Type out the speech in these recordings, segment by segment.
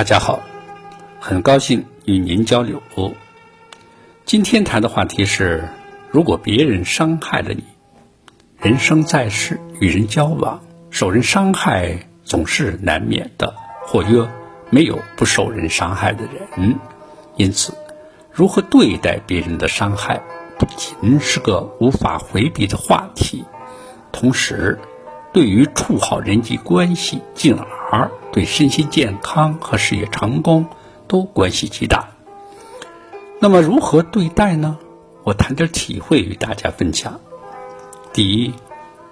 大家好，很高兴与您交流。今天谈的话题是：如果别人伤害了你，人生在世，与人交往，受人伤害总是难免的。或曰，没有不受人伤害的人。因此，如何对待别人的伤害，不仅是个无法回避的话题，同时，对于处好人际关系，进而对身心健康和事业成功都关系极大。那么如何对待呢？我谈点体会与大家分享。第一，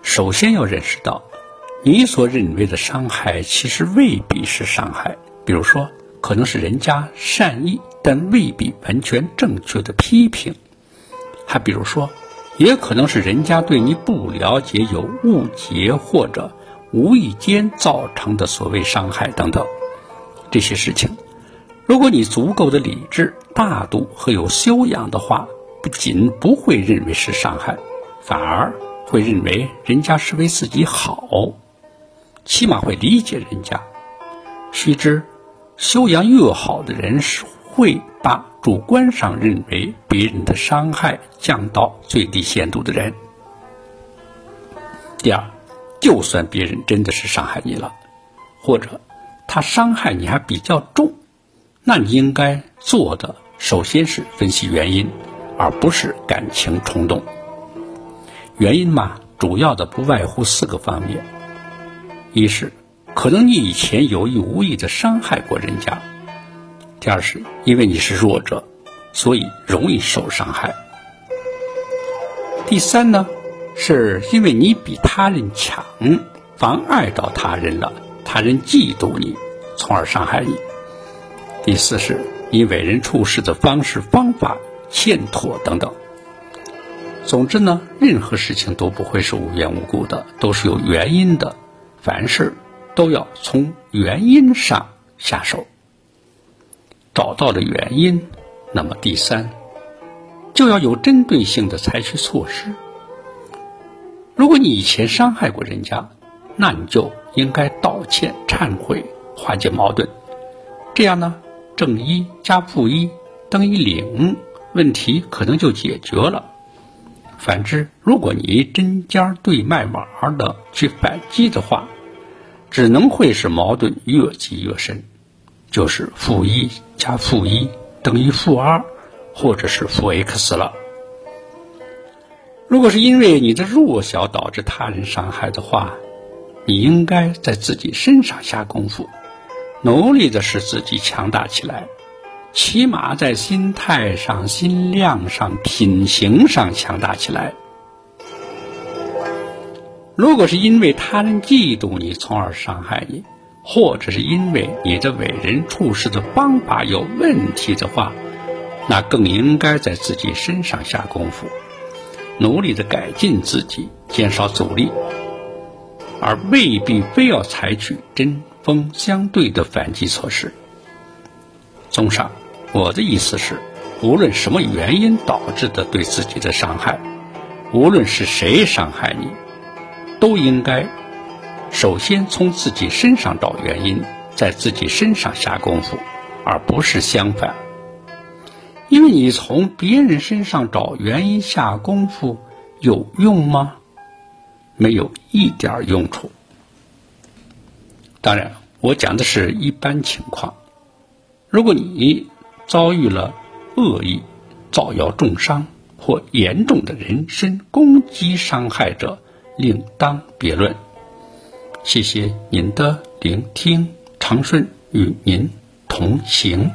首先要认识到，你所认为的伤害其实未必是伤害。比如说，可能是人家善意但未必完全正确的批评；还比如说，也可能是人家对你不了解、有误解或者无意间造成的所谓伤害等等。这些事情。如果你足够的理智、大度和有修养的话，不仅不会认为是伤害，反而会认为人家是为自己好，起码会理解人家。须知，修养越好的人是会把主观上认为别人的伤害降到最低限度的人。第二，就算别人真的是伤害你了，或者他伤害你还比较重。那你应该做的，首先是分析原因，而不是感情冲动。原因嘛，主要的不外乎四个方面：一是可能你以前有意无意的伤害过人家；第二是因为你是弱者，所以容易受伤害；第三呢，是因为你比他人强，妨碍到他人了，他人嫉妒你，从而伤害你。第四是，你为人处事的方式方法欠妥等等。总之呢，任何事情都不会是无缘无故的，都是有原因的。凡事都要从原因上下手。找到了原因，那么第三，就要有针对性的采取措施。你以前伤害过人家，那你就应该道歉、忏悔，化解矛盾。这样呢？正一加负一等于零，问题可能就解决了。反之，如果你针尖对麦芒的去反击的话，只能会使矛盾越积越深，就是负一加负一等于负二，或者是负 x 了。如果是因为你的弱小导致他人伤害的话，你应该在自己身上下功夫。努力的使自己强大起来，起码在心态上、心量上、品行上强大起来。如果是因为他人嫉妒你，从而伤害你，或者是因为你的为人处事的方法有问题的话，那更应该在自己身上下功夫，努力的改进自己，减少阻力，而未必非要采取针。锋相对的反击措施。综上，我的意思是，无论什么原因导致的对自己的伤害，无论是谁伤害你，都应该首先从自己身上找原因，在自己身上下功夫，而不是相反。因为你从别人身上找原因下功夫有用吗？没有一点用处。当然，我讲的是一般情况。如果你遭遇了恶意、造谣重伤或严重的人身攻击伤害者，另当别论。谢谢您的聆听，长顺与您同行。